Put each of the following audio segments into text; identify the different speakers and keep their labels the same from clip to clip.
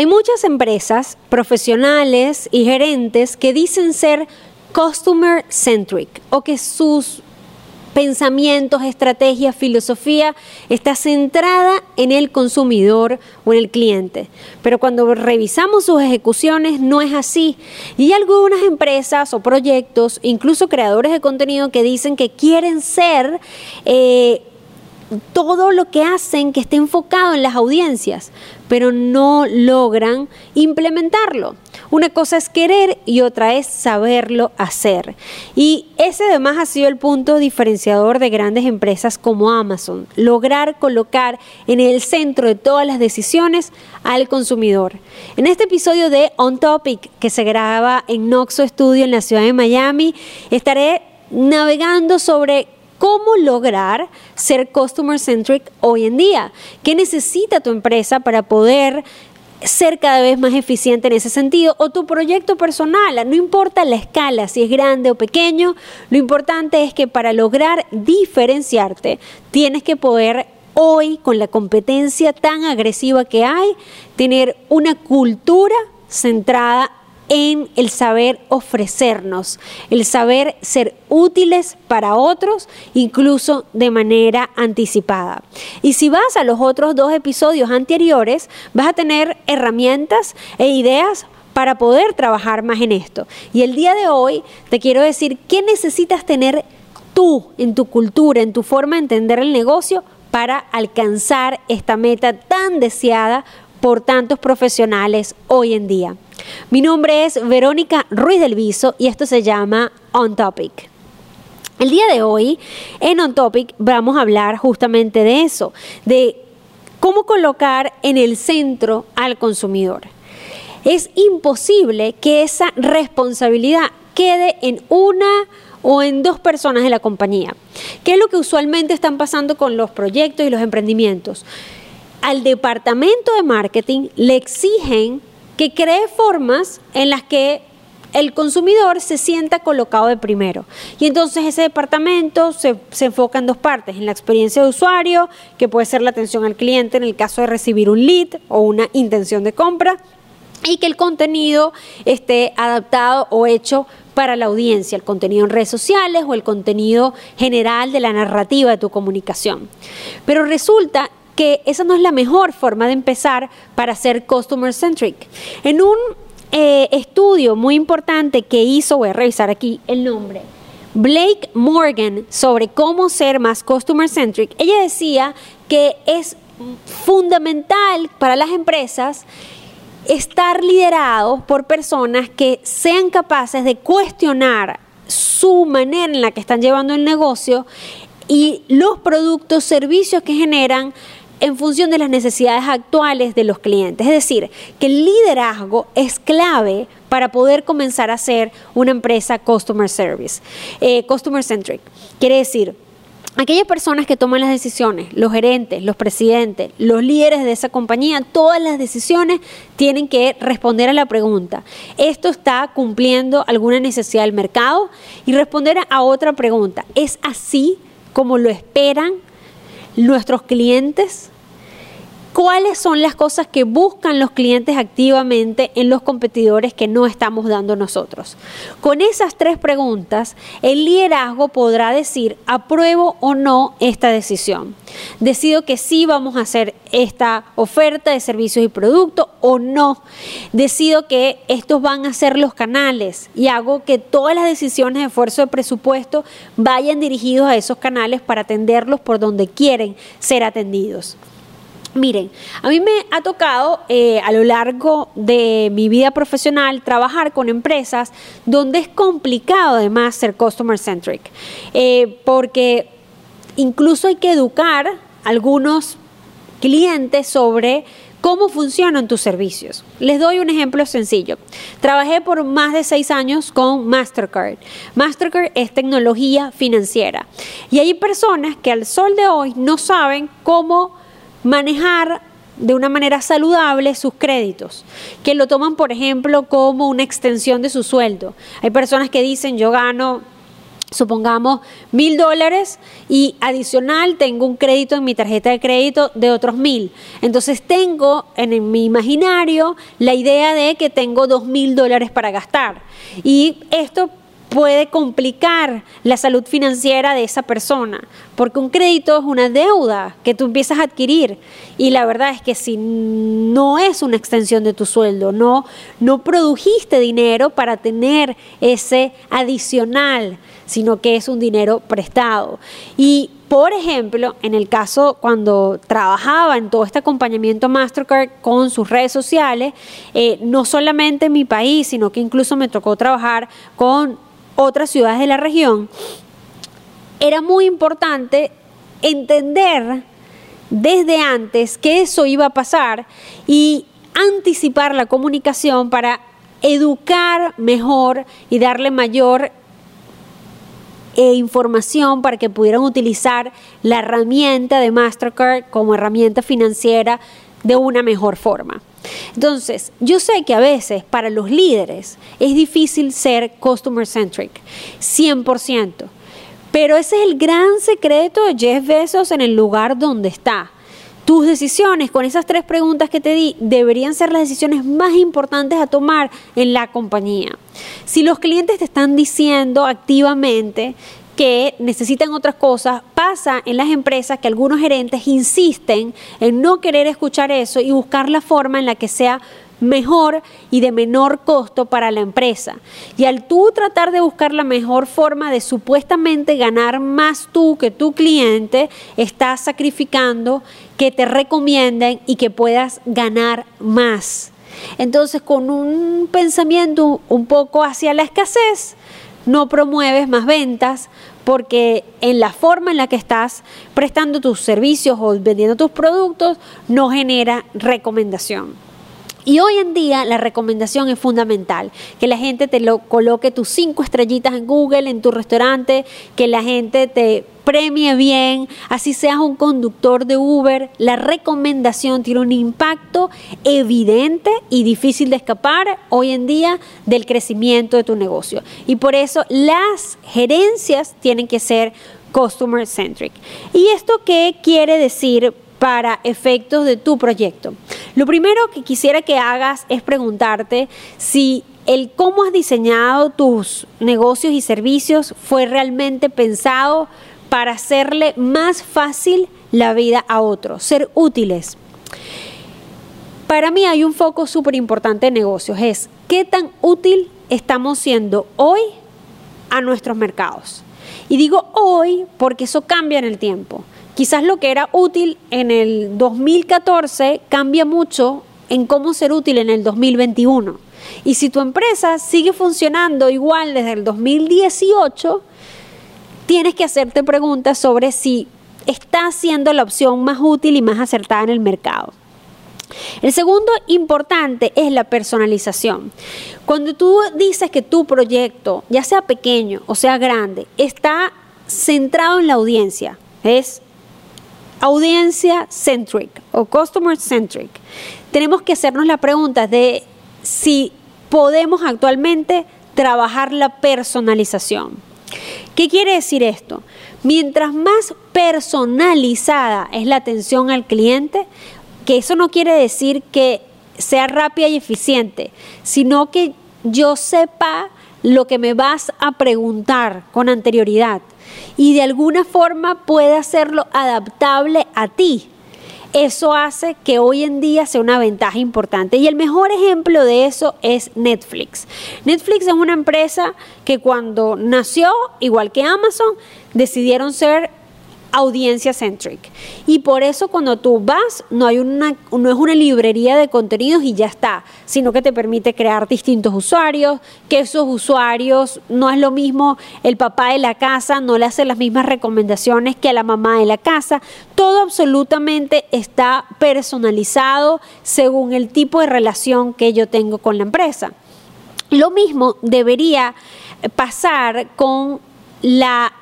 Speaker 1: Hay muchas empresas, profesionales y gerentes que dicen ser customer centric o que sus pensamientos, estrategias, filosofía está centrada en el consumidor o en el cliente. Pero cuando revisamos sus ejecuciones no es así. Y hay algunas empresas o proyectos, incluso creadores de contenido que dicen que quieren ser... Eh, todo lo que hacen que esté enfocado en las audiencias, pero no logran implementarlo. Una cosa es querer y otra es saberlo hacer. Y ese además ha sido el punto diferenciador de grandes empresas como Amazon, lograr colocar en el centro de todas las decisiones al consumidor. En este episodio de On Topic, que se graba en Noxo Studio en la ciudad de Miami, estaré navegando sobre cómo lograr ser customer centric hoy en día. ¿Qué necesita tu empresa para poder ser cada vez más eficiente en ese sentido o tu proyecto personal, no importa la escala, si es grande o pequeño, lo importante es que para lograr diferenciarte tienes que poder hoy con la competencia tan agresiva que hay, tener una cultura centrada en el saber ofrecernos, el saber ser útiles para otros, incluso de manera anticipada. Y si vas a los otros dos episodios anteriores, vas a tener herramientas e ideas para poder trabajar más en esto. Y el día de hoy te quiero decir qué necesitas tener tú en tu cultura, en tu forma de entender el negocio para alcanzar esta meta tan deseada por tantos profesionales hoy en día. Mi nombre es Verónica Ruiz del Viso y esto se llama On Topic. El día de hoy en On Topic vamos a hablar justamente de eso, de cómo colocar en el centro al consumidor. Es imposible que esa responsabilidad quede en una o en dos personas de la compañía. ¿Qué es lo que usualmente están pasando con los proyectos y los emprendimientos? Al departamento de marketing le exigen que cree formas en las que el consumidor se sienta colocado de primero. Y entonces ese departamento se, enfoca en dos partes, en la experiencia de usuario, que puede ser la atención al cliente en el caso de recibir un lead o una intención de compra, y que el contenido esté adaptado o hecho para la audiencia, el contenido en redes sociales o el contenido general de la narrativa de tu comunicación. Pero resulta que esa no es la mejor forma de empezar para ser customer centric. En un eh, estudio muy importante que hizo, voy a revisar aquí el nombre, Blake Morgan sobre cómo ser más customer centric, ella decía que es fundamental para las empresas estar liderados por personas que sean capaces de cuestionar su manera en la que están llevando el negocio y los productos, servicios que generan en función de las necesidades actuales de los clientes. Es decir, que el liderazgo es clave para poder comenzar a ser una empresa customer service, eh, customer centric. Quiere decir, aquellas personas que toman las decisiones, los gerentes, los presidentes, los líderes de esa compañía, todas las decisiones tienen que responder a la pregunta, ¿esto está cumpliendo alguna necesidad del mercado? Y responder a otra pregunta, ¿es así como lo esperan nuestros clientes? ¿Cuáles son las cosas que buscan los clientes activamente en los competidores que no estamos dando nosotros? Con esas tres preguntas, el liderazgo podrá decir apruebo o no esta decisión. Decido que sí vamos a hacer esta oferta de servicios y productos o no. Decido que estos van a ser los canales y hago que todas las decisiones de esfuerzo de presupuesto vayan dirigidos a esos canales para atenderlos por donde quieren ser atendidos. Miren, a mí me ha tocado eh, a lo largo de mi vida profesional trabajar con empresas donde es complicado además ser customer centric, eh, porque incluso hay que educar a algunos clientes sobre cómo funcionan tus servicios. Les doy un ejemplo sencillo. Trabajé por más de seis años con Mastercard. Mastercard es tecnología financiera y hay personas que al sol de hoy no saben cómo manejar de una manera saludable sus créditos, que lo toman, por ejemplo, como una extensión de su sueldo. Hay personas que dicen, yo gano supongamos mil dólares y adicional tengo un crédito en mi tarjeta de crédito de otros mil. Entonces tengo en mi imaginario la idea de que tengo dos mil dólares para gastar. Y esto puede complicar la salud financiera de esa persona, porque un crédito es una deuda que tú empiezas a adquirir y la verdad es que si no es una extensión de tu sueldo, no no produjiste dinero para tener ese adicional, sino que es un dinero prestado. Y por ejemplo, en el caso cuando trabajaba en todo este acompañamiento Mastercard con sus redes sociales, eh, no solamente en mi país, sino que incluso me tocó trabajar con otras ciudades de la región, era muy importante entender desde antes que eso iba a pasar y anticipar la comunicación para educar mejor y darle mayor eh, información para que pudieran utilizar la herramienta de Mastercard como herramienta financiera de una mejor forma. Entonces, yo sé que a veces para los líderes es difícil ser customer centric, 100%, pero ese es el gran secreto de Jeff Bezos en el lugar donde está. Tus decisiones con esas tres preguntas que te di deberían ser las decisiones más importantes a tomar en la compañía. Si los clientes te están diciendo activamente que necesitan otras cosas, pasa en las empresas que algunos gerentes insisten en no querer escuchar eso y buscar la forma en la que sea mejor y de menor costo para la empresa. Y al tú tratar de buscar la mejor forma de supuestamente ganar más tú que tu cliente, estás sacrificando que te recomienden y que puedas ganar más. Entonces, con un pensamiento un poco hacia la escasez, no promueves más ventas porque en la forma en la que estás prestando tus servicios o vendiendo tus productos no genera recomendación. Y hoy en día la recomendación es fundamental, que la gente te lo coloque tus cinco estrellitas en Google, en tu restaurante, que la gente te premie bien, así seas un conductor de Uber, la recomendación tiene un impacto evidente y difícil de escapar hoy en día del crecimiento de tu negocio. Y por eso las gerencias tienen que ser customer centric. ¿Y esto qué quiere decir para efectos de tu proyecto? Lo primero que quisiera que hagas es preguntarte si el cómo has diseñado tus negocios y servicios fue realmente pensado para hacerle más fácil la vida a otros, ser útiles. Para mí hay un foco súper importante en negocios, es qué tan útil estamos siendo hoy a nuestros mercados. Y digo hoy porque eso cambia en el tiempo. Quizás lo que era útil en el 2014 cambia mucho en cómo ser útil en el 2021. Y si tu empresa sigue funcionando igual desde el 2018, tienes que hacerte preguntas sobre si está siendo la opción más útil y más acertada en el mercado. El segundo importante es la personalización. Cuando tú dices que tu proyecto, ya sea pequeño o sea grande, está centrado en la audiencia, es audiencia centric o customer centric, tenemos que hacernos la pregunta de si podemos actualmente trabajar la personalización. ¿Qué quiere decir esto? Mientras más personalizada es la atención al cliente, que eso no quiere decir que sea rápida y eficiente, sino que yo sepa lo que me vas a preguntar con anterioridad y de alguna forma pueda hacerlo adaptable a ti eso hace que hoy en día sea una ventaja importante. Y el mejor ejemplo de eso es Netflix. Netflix es una empresa que cuando nació, igual que Amazon, decidieron ser audiencia centric. Y por eso cuando tú vas, no, hay una, no es una librería de contenidos y ya está, sino que te permite crear distintos usuarios, que esos usuarios no es lo mismo el papá de la casa, no le hace las mismas recomendaciones que a la mamá de la casa. Todo absolutamente está personalizado según el tipo de relación que yo tengo con la empresa. Lo mismo debería pasar con la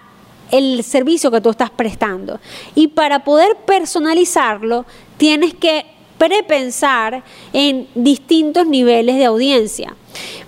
Speaker 1: el servicio que tú estás prestando. Y para poder personalizarlo, tienes que prepensar en distintos niveles de audiencia.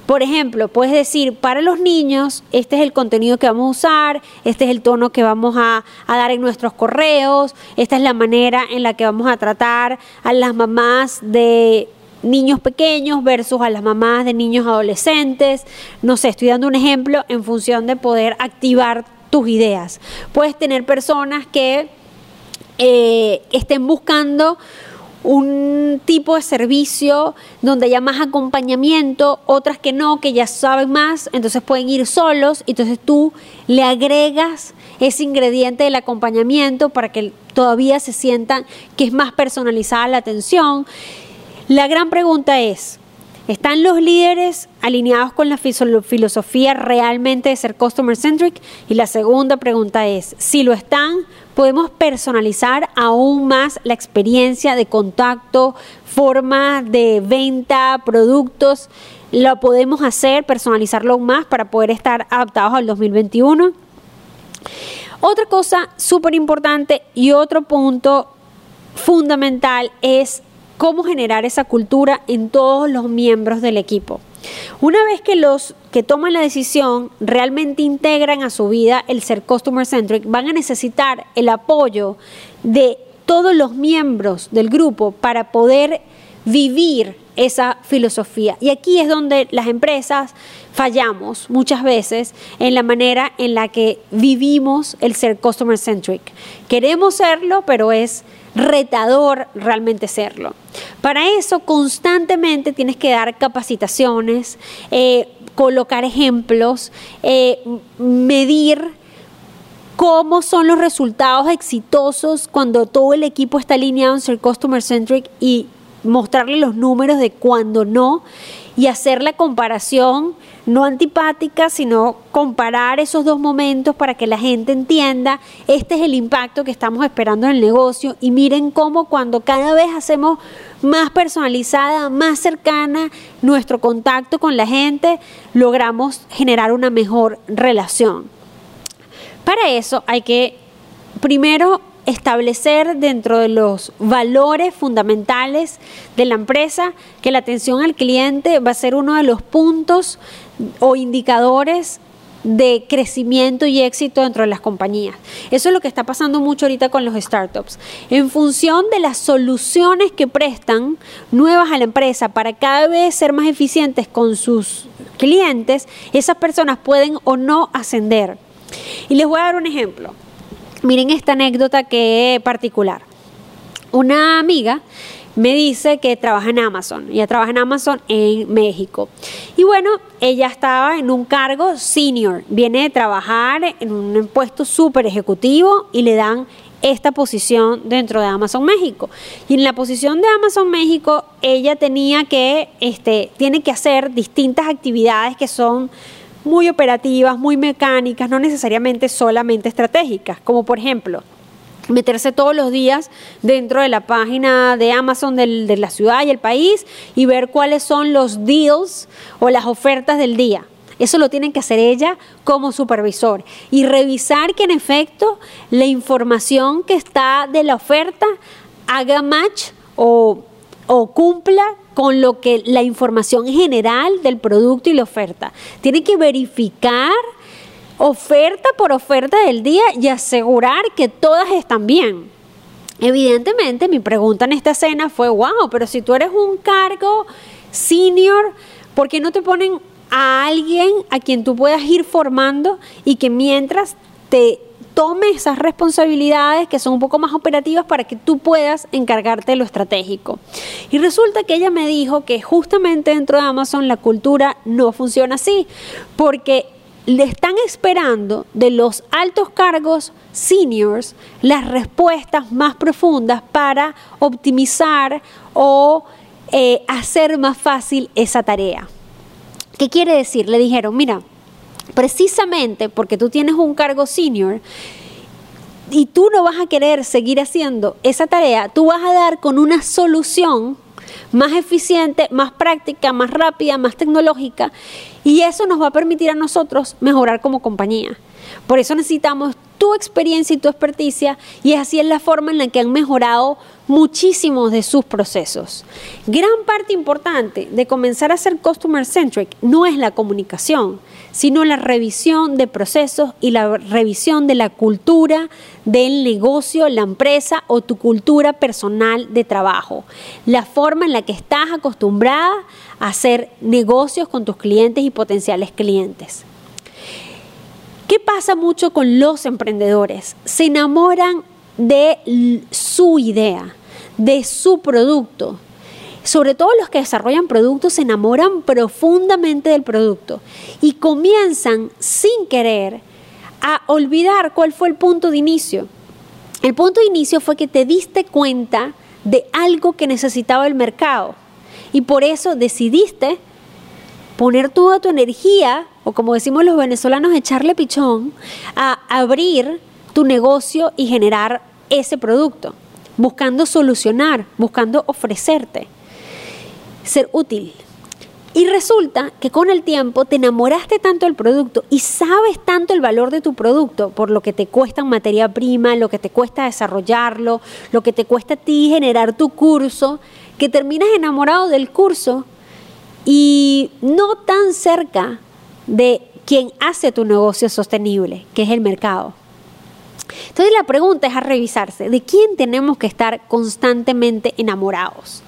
Speaker 1: Por ejemplo, puedes decir, para los niños, este es el contenido que vamos a usar, este es el tono que vamos a, a dar en nuestros correos, esta es la manera en la que vamos a tratar a las mamás de niños pequeños versus a las mamás de niños adolescentes. No sé, estoy dando un ejemplo en función de poder activar tus ideas. Puedes tener personas que eh, estén buscando un tipo de servicio donde haya más acompañamiento, otras que no, que ya saben más, entonces pueden ir solos, entonces tú le agregas ese ingrediente del acompañamiento para que todavía se sientan que es más personalizada la atención. La gran pregunta es, ¿Están los líderes alineados con la filosofía realmente de ser customer centric? Y la segunda pregunta es, si lo están, podemos personalizar aún más la experiencia de contacto, forma de venta, productos. Lo podemos hacer, personalizarlo aún más para poder estar adaptados al 2021. Otra cosa súper importante y otro punto fundamental es cómo generar esa cultura en todos los miembros del equipo. Una vez que los que toman la decisión realmente integran a su vida el ser customer centric, van a necesitar el apoyo de todos los miembros del grupo para poder vivir esa filosofía. Y aquí es donde las empresas fallamos muchas veces en la manera en la que vivimos el ser customer centric. Queremos serlo, pero es retador realmente serlo. Para eso constantemente tienes que dar capacitaciones, eh, colocar ejemplos, eh, medir cómo son los resultados exitosos cuando todo el equipo está alineado en ser customer centric y mostrarle los números de cuando no y hacer la comparación no antipática, sino comparar esos dos momentos para que la gente entienda, este es el impacto que estamos esperando en el negocio y miren cómo cuando cada vez hacemos más personalizada, más cercana nuestro contacto con la gente, logramos generar una mejor relación. Para eso hay que primero establecer dentro de los valores fundamentales de la empresa que la atención al cliente va a ser uno de los puntos o indicadores de crecimiento y éxito dentro de las compañías. Eso es lo que está pasando mucho ahorita con los startups. En función de las soluciones que prestan nuevas a la empresa para cada vez ser más eficientes con sus clientes, esas personas pueden o no ascender. Y les voy a dar un ejemplo. Miren esta anécdota que particular. Una amiga me dice que trabaja en Amazon. Ella trabaja en Amazon en México. Y bueno, ella estaba en un cargo senior. Viene de trabajar en un puesto súper ejecutivo y le dan esta posición dentro de Amazon México. Y en la posición de Amazon México, ella tenía que, este, tiene que hacer distintas actividades que son muy operativas, muy mecánicas, no necesariamente solamente estratégicas, como por ejemplo meterse todos los días dentro de la página de Amazon de la ciudad y el país y ver cuáles son los deals o las ofertas del día. Eso lo tiene que hacer ella como supervisor y revisar que en efecto la información que está de la oferta haga match o, o cumpla con lo que la información general del producto y la oferta. Tiene que verificar oferta por oferta del día y asegurar que todas están bien. Evidentemente, mi pregunta en esta escena fue, wow, pero si tú eres un cargo senior, ¿por qué no te ponen a alguien a quien tú puedas ir formando y que mientras te tome esas responsabilidades que son un poco más operativas para que tú puedas encargarte de lo estratégico. Y resulta que ella me dijo que justamente dentro de Amazon la cultura no funciona así, porque le están esperando de los altos cargos seniors las respuestas más profundas para optimizar o eh, hacer más fácil esa tarea. ¿Qué quiere decir? Le dijeron, mira, precisamente porque tú tienes un cargo senior y tú no vas a querer seguir haciendo esa tarea, tú vas a dar con una solución más eficiente, más práctica, más rápida, más tecnológica y eso nos va a permitir a nosotros mejorar como compañía. Por eso necesitamos tu experiencia y tu experticia y así es la forma en la que han mejorado muchísimos de sus procesos. Gran parte importante de comenzar a ser customer centric no es la comunicación, sino la revisión de procesos y la revisión de la cultura del negocio, la empresa o tu cultura personal de trabajo. La forma en la que estás acostumbrada a hacer negocios con tus clientes y potenciales clientes. ¿Qué pasa mucho con los emprendedores? Se enamoran de su idea, de su producto. Sobre todo los que desarrollan productos se enamoran profundamente del producto y comienzan sin querer a olvidar cuál fue el punto de inicio. El punto de inicio fue que te diste cuenta de algo que necesitaba el mercado y por eso decidiste poner toda tu energía, o como decimos los venezolanos, echarle pichón, a abrir tu negocio y generar ese producto buscando solucionar, buscando ofrecerte, ser útil. Y resulta que con el tiempo te enamoraste tanto del producto y sabes tanto el valor de tu producto por lo que te cuesta en materia prima, lo que te cuesta desarrollarlo, lo que te cuesta a ti generar tu curso, que terminas enamorado del curso y no tan cerca de quien hace tu negocio sostenible, que es el mercado. Entonces la pregunta es a revisarse, ¿de quién tenemos que estar constantemente enamorados?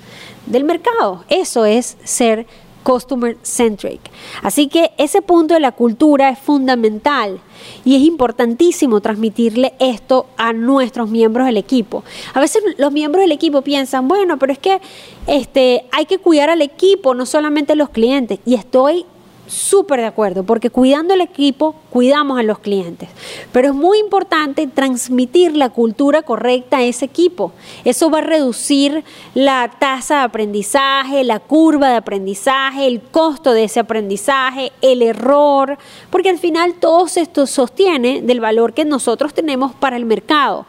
Speaker 1: Del mercado. Eso es ser customer centric. Así que ese punto de la cultura es fundamental y es importantísimo transmitirle esto a nuestros miembros del equipo. A veces los miembros del equipo piensan, bueno, pero es que este, hay que cuidar al equipo, no solamente a los clientes. Y estoy súper de acuerdo, porque cuidando el equipo, cuidamos a los clientes. Pero es muy importante transmitir la cultura correcta a ese equipo. Eso va a reducir la tasa de aprendizaje, la curva de aprendizaje, el costo de ese aprendizaje, el error, porque al final todo esto sostiene del valor que nosotros tenemos para el mercado.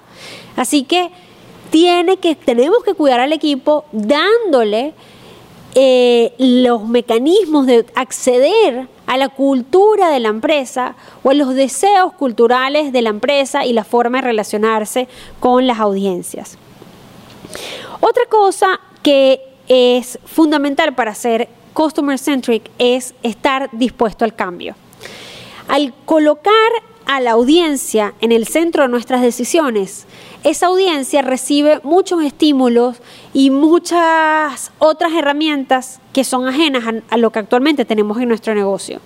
Speaker 1: Así que tiene que, tenemos que cuidar al equipo dándole eh, los mecanismos de acceder a la cultura de la empresa o a los deseos culturales de la empresa y la forma de relacionarse con las audiencias. Otra cosa que es fundamental para ser customer centric es estar dispuesto al cambio. Al colocar a la audiencia en el centro de nuestras decisiones, esa audiencia recibe muchos estímulos y muchas otras herramientas que son ajenas a, lo que actualmente tenemos en nuestro negocio.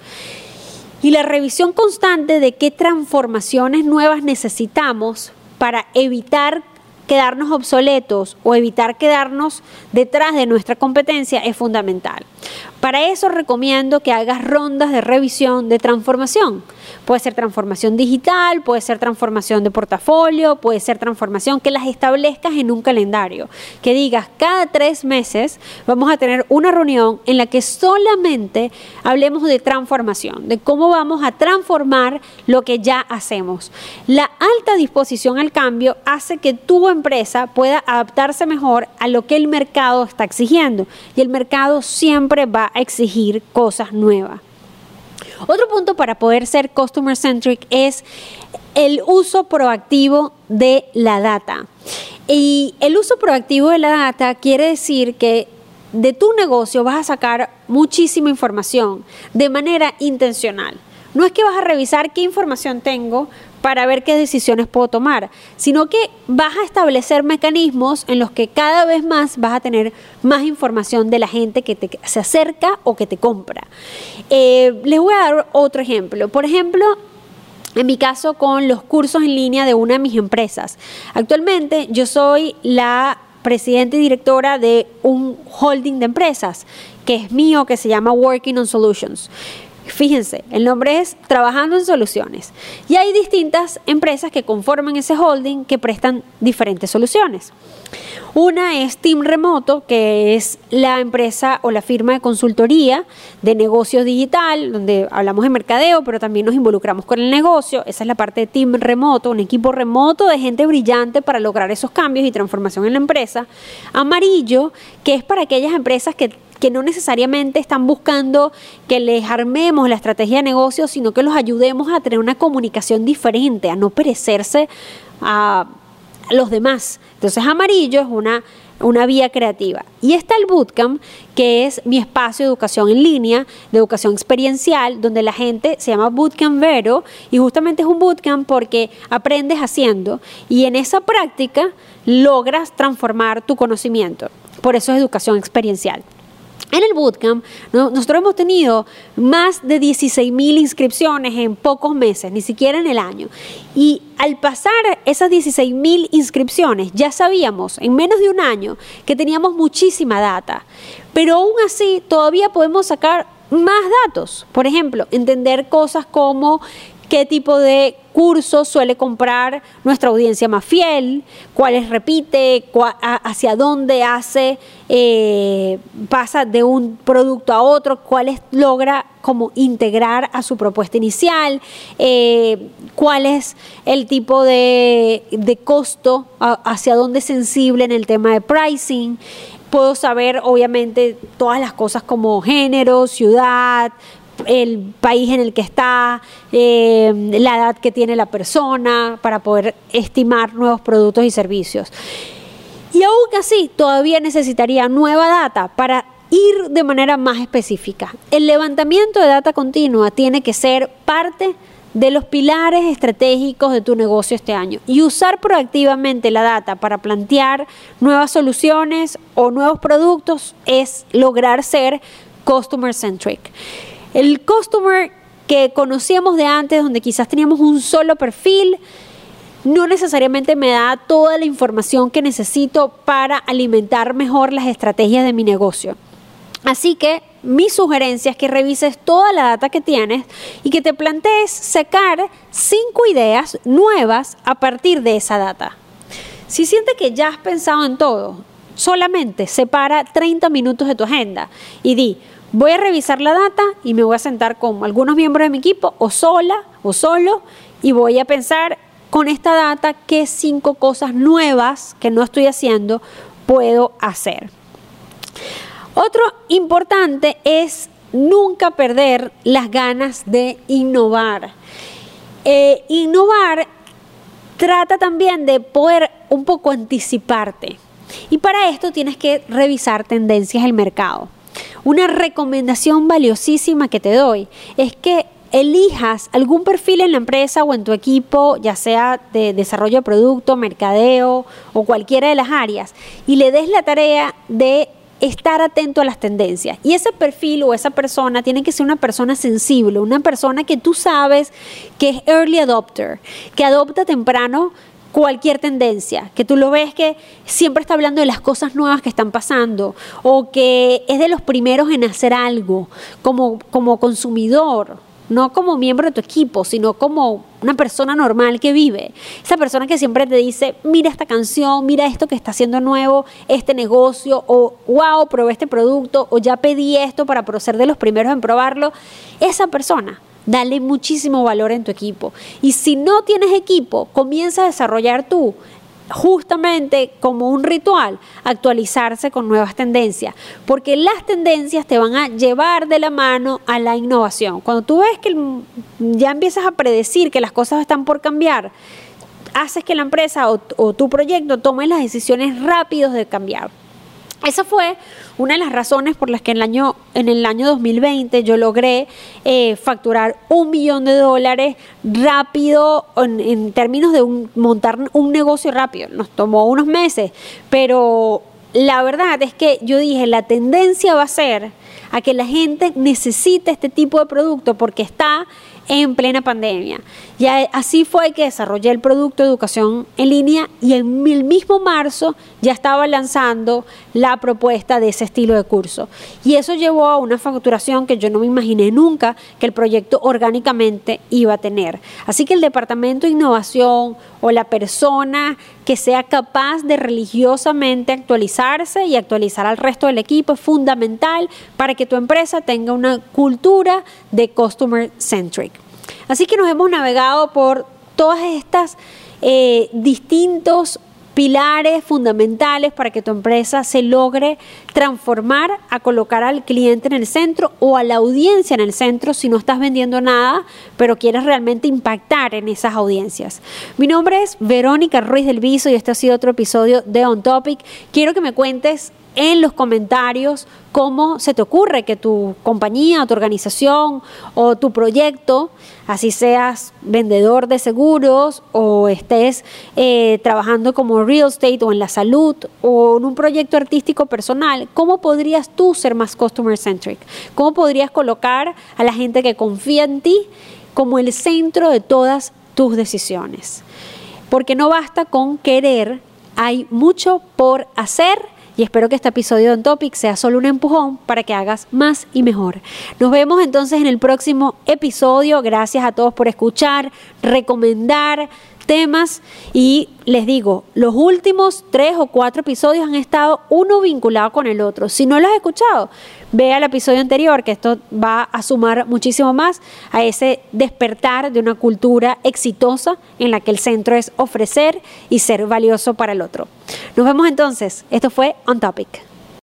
Speaker 1: Y la revisión constante de qué transformaciones nuevas necesitamos para evitar quedarnos obsoletos o evitar quedarnos detrás de nuestra competencia es fundamental. Para eso recomiendo que hagas rondas de revisión de transformación. Puede ser transformación digital, puede ser transformación de portafolio, puede ser transformación que las establezcas en un calendario. Que digas, cada tres meses vamos a tener una reunión en la que solamente hablemos de transformación, de cómo vamos a transformar lo que ya hacemos. La alta disposición al cambio hace que tu empresa pueda adaptarse mejor a lo que el mercado está exigiendo. Y el mercado siempre va a exigir cosas nuevas. Otro punto para poder ser customer centric es el uso proactivo de la data. Y el uso proactivo de la data quiere decir que de tu negocio vas a sacar muchísima información de manera intencional. No es que vas a revisar qué información tengo para ver qué decisiones puedo tomar, sino que vas a establecer mecanismos en los que cada vez más vas a tener más información de la gente que se acerca o que te compra. Eh, les voy a dar otro ejemplo. Por ejemplo, en mi caso con los cursos en línea de una de mis empresas. Actualmente yo soy la presidenta y directora de un holding de empresas que es mío, que se llama Working on Solutions. Fíjense, el nombre es Trabajando en Soluciones. Y hay distintas empresas que conforman ese holding que prestan diferentes soluciones. Una es Team Remoto, que es la empresa o la firma de consultoría de negocios digital, donde hablamos de mercadeo, pero también nos involucramos con el negocio. Esa es la parte de Team Remoto, un equipo remoto de gente brillante para lograr esos cambios y transformación en la empresa. Amarillo, que es para aquellas empresas que que no necesariamente están buscando que les armemos la estrategia de negocio, sino que los ayudemos a tener una comunicación diferente, a no perecerse a los demás. Entonces amarillo es una una vía creativa. Y está el bootcamp, que es mi espacio de educación en línea, de educación experiencial, donde la gente se llama Bootcamp Vero y justamente es un bootcamp porque aprendes haciendo y en esa práctica logras transformar tu conocimiento. Por eso es educación experiencial. En el bootcamp, nosotros hemos tenido más de 16 mil inscripciones en pocos meses, ni siquiera en el año. Y al pasar esas 16 mil inscripciones, ya sabíamos en menos de un año que teníamos muchísima data. Pero aún así, todavía podemos sacar más datos. Por ejemplo, entender cosas como qué tipo de cursos suele comprar nuestra audiencia más fiel, cuáles repite, hacia dónde hace, eh, pasa de un producto a otro, cuáles logra como integrar a su propuesta inicial, eh, cuál es el tipo de, de costo, hacia dónde es sensible en el tema de pricing. Puedo saber, obviamente, todas las cosas como género, ciudad, el país en el que está, eh, la edad que tiene la persona, para poder estimar nuevos productos y servicios. Y aún así, todavía necesitaría nueva data para ir de manera más específica. El levantamiento de data continua tiene que ser parte de los pilares estratégicos de tu negocio este año y usar proactivamente la data para plantear nuevas soluciones o nuevos productos es lograr ser customer centric. El customer que conocíamos de antes, donde quizás teníamos un solo perfil, no necesariamente me da toda la información que necesito para alimentar mejor las estrategias de mi negocio. Así que mi sugerencia es que revises toda la data que tienes y que te plantees sacar cinco ideas nuevas a partir de esa data. Si sientes que ya has pensado en todo, solamente separa 30 minutos de tu agenda y di, Voy a revisar la data y me voy a sentar con algunos miembros de mi equipo o sola o solo y voy a pensar con esta data qué cinco cosas nuevas que no estoy haciendo puedo hacer. Otro importante es nunca perder las ganas de innovar. Eh, innovar trata también de poder un poco anticiparte. Y para esto tienes que revisar tendencias del mercado. Una recomendación valiosísima que te doy es que elijas algún perfil en la empresa o en tu equipo, ya sea de desarrollo de producto, mercadeo o cualquiera de las áreas, y le des la tarea de estar atento a las tendencias. Y ese perfil o esa persona tiene que ser una persona sensible, una persona que tú sabes que es early adopter, que adopta temprano cualquier tendencia, que tú lo ves que siempre está hablando de las cosas nuevas que están pasando o que es de los primeros en hacer algo como, como consumidor, no como miembro de tu equipo, sino como una persona normal que vive. Esa persona que siempre te dice, mira esta canción, mira esto que está haciendo nuevo, este negocio, o wow, probé este producto, o ya pedí esto para ser de los primeros en probarlo. Esa persona Dale muchísimo valor en tu equipo. Y si no tienes equipo, comienza a desarrollar tú justamente como un ritual, actualizarse con nuevas tendencias, porque las tendencias te van a llevar de la mano a la innovación. Cuando tú ves que ya empiezas a predecir que las cosas están por cambiar, haces que la empresa o, o tu proyecto tome las decisiones rápidos de cambiar. Esa fue una de las razones por las que en el año, en el año 2020 yo logré eh, facturar un millón de dólares rápido en, términos de montar un negocio rápido. Nos tomó unos meses, pero la verdad es que yo dije, la tendencia va a ser a que la gente necesite este tipo de producto porque está en plena pandemia. Y así fue que desarrollé el producto de educación en línea y en el mismo marzo ya estaba lanzando la propuesta de ese estilo de curso. Y eso llevó a una facturación que yo no me imaginé nunca que el proyecto orgánicamente iba a tener. Así que el departamento de innovación o la persona que sea capaz de religiosamente actualizarse y actualizar al resto del equipo es fundamental para que tu empresa tenga una cultura de customer centric. Así que nos hemos navegado por todas estas eh, distintos pilares fundamentales para que tu empresa se logre transformar a colocar al cliente en el centro o a la audiencia en el centro si no estás vendiendo nada, pero quieres realmente impactar en esas audiencias. Mi nombre es Verónica Ruiz del Viso y este ha sido otro episodio de On Topic. Quiero que me cuentes en los comentarios cómo se te ocurre que tu compañía, tu organización o tu proyecto, así seas vendedor de seguros o estés eh, trabajando como real estate o en la salud o en un proyecto artístico personal, ¿cómo podrías tú ser más customer centric? ¿Cómo podrías colocar a la gente que confía en ti como el centro de todas tus decisiones? Porque no basta con querer, hay mucho por hacer y espero que este episodio de Topic sea solo un empujón para que hagas más y mejor. Nos vemos entonces en el próximo episodio. Gracias a todos por escuchar, recomendar temas y les digo, los últimos tres o cuatro episodios han estado uno vinculado con el otro. Si no lo has escuchado, vea el episodio anterior, que esto va a sumar muchísimo más a ese despertar de una cultura exitosa en la que el centro es ofrecer y ser valioso para el otro. Nos vemos entonces. Esto fue On Topic.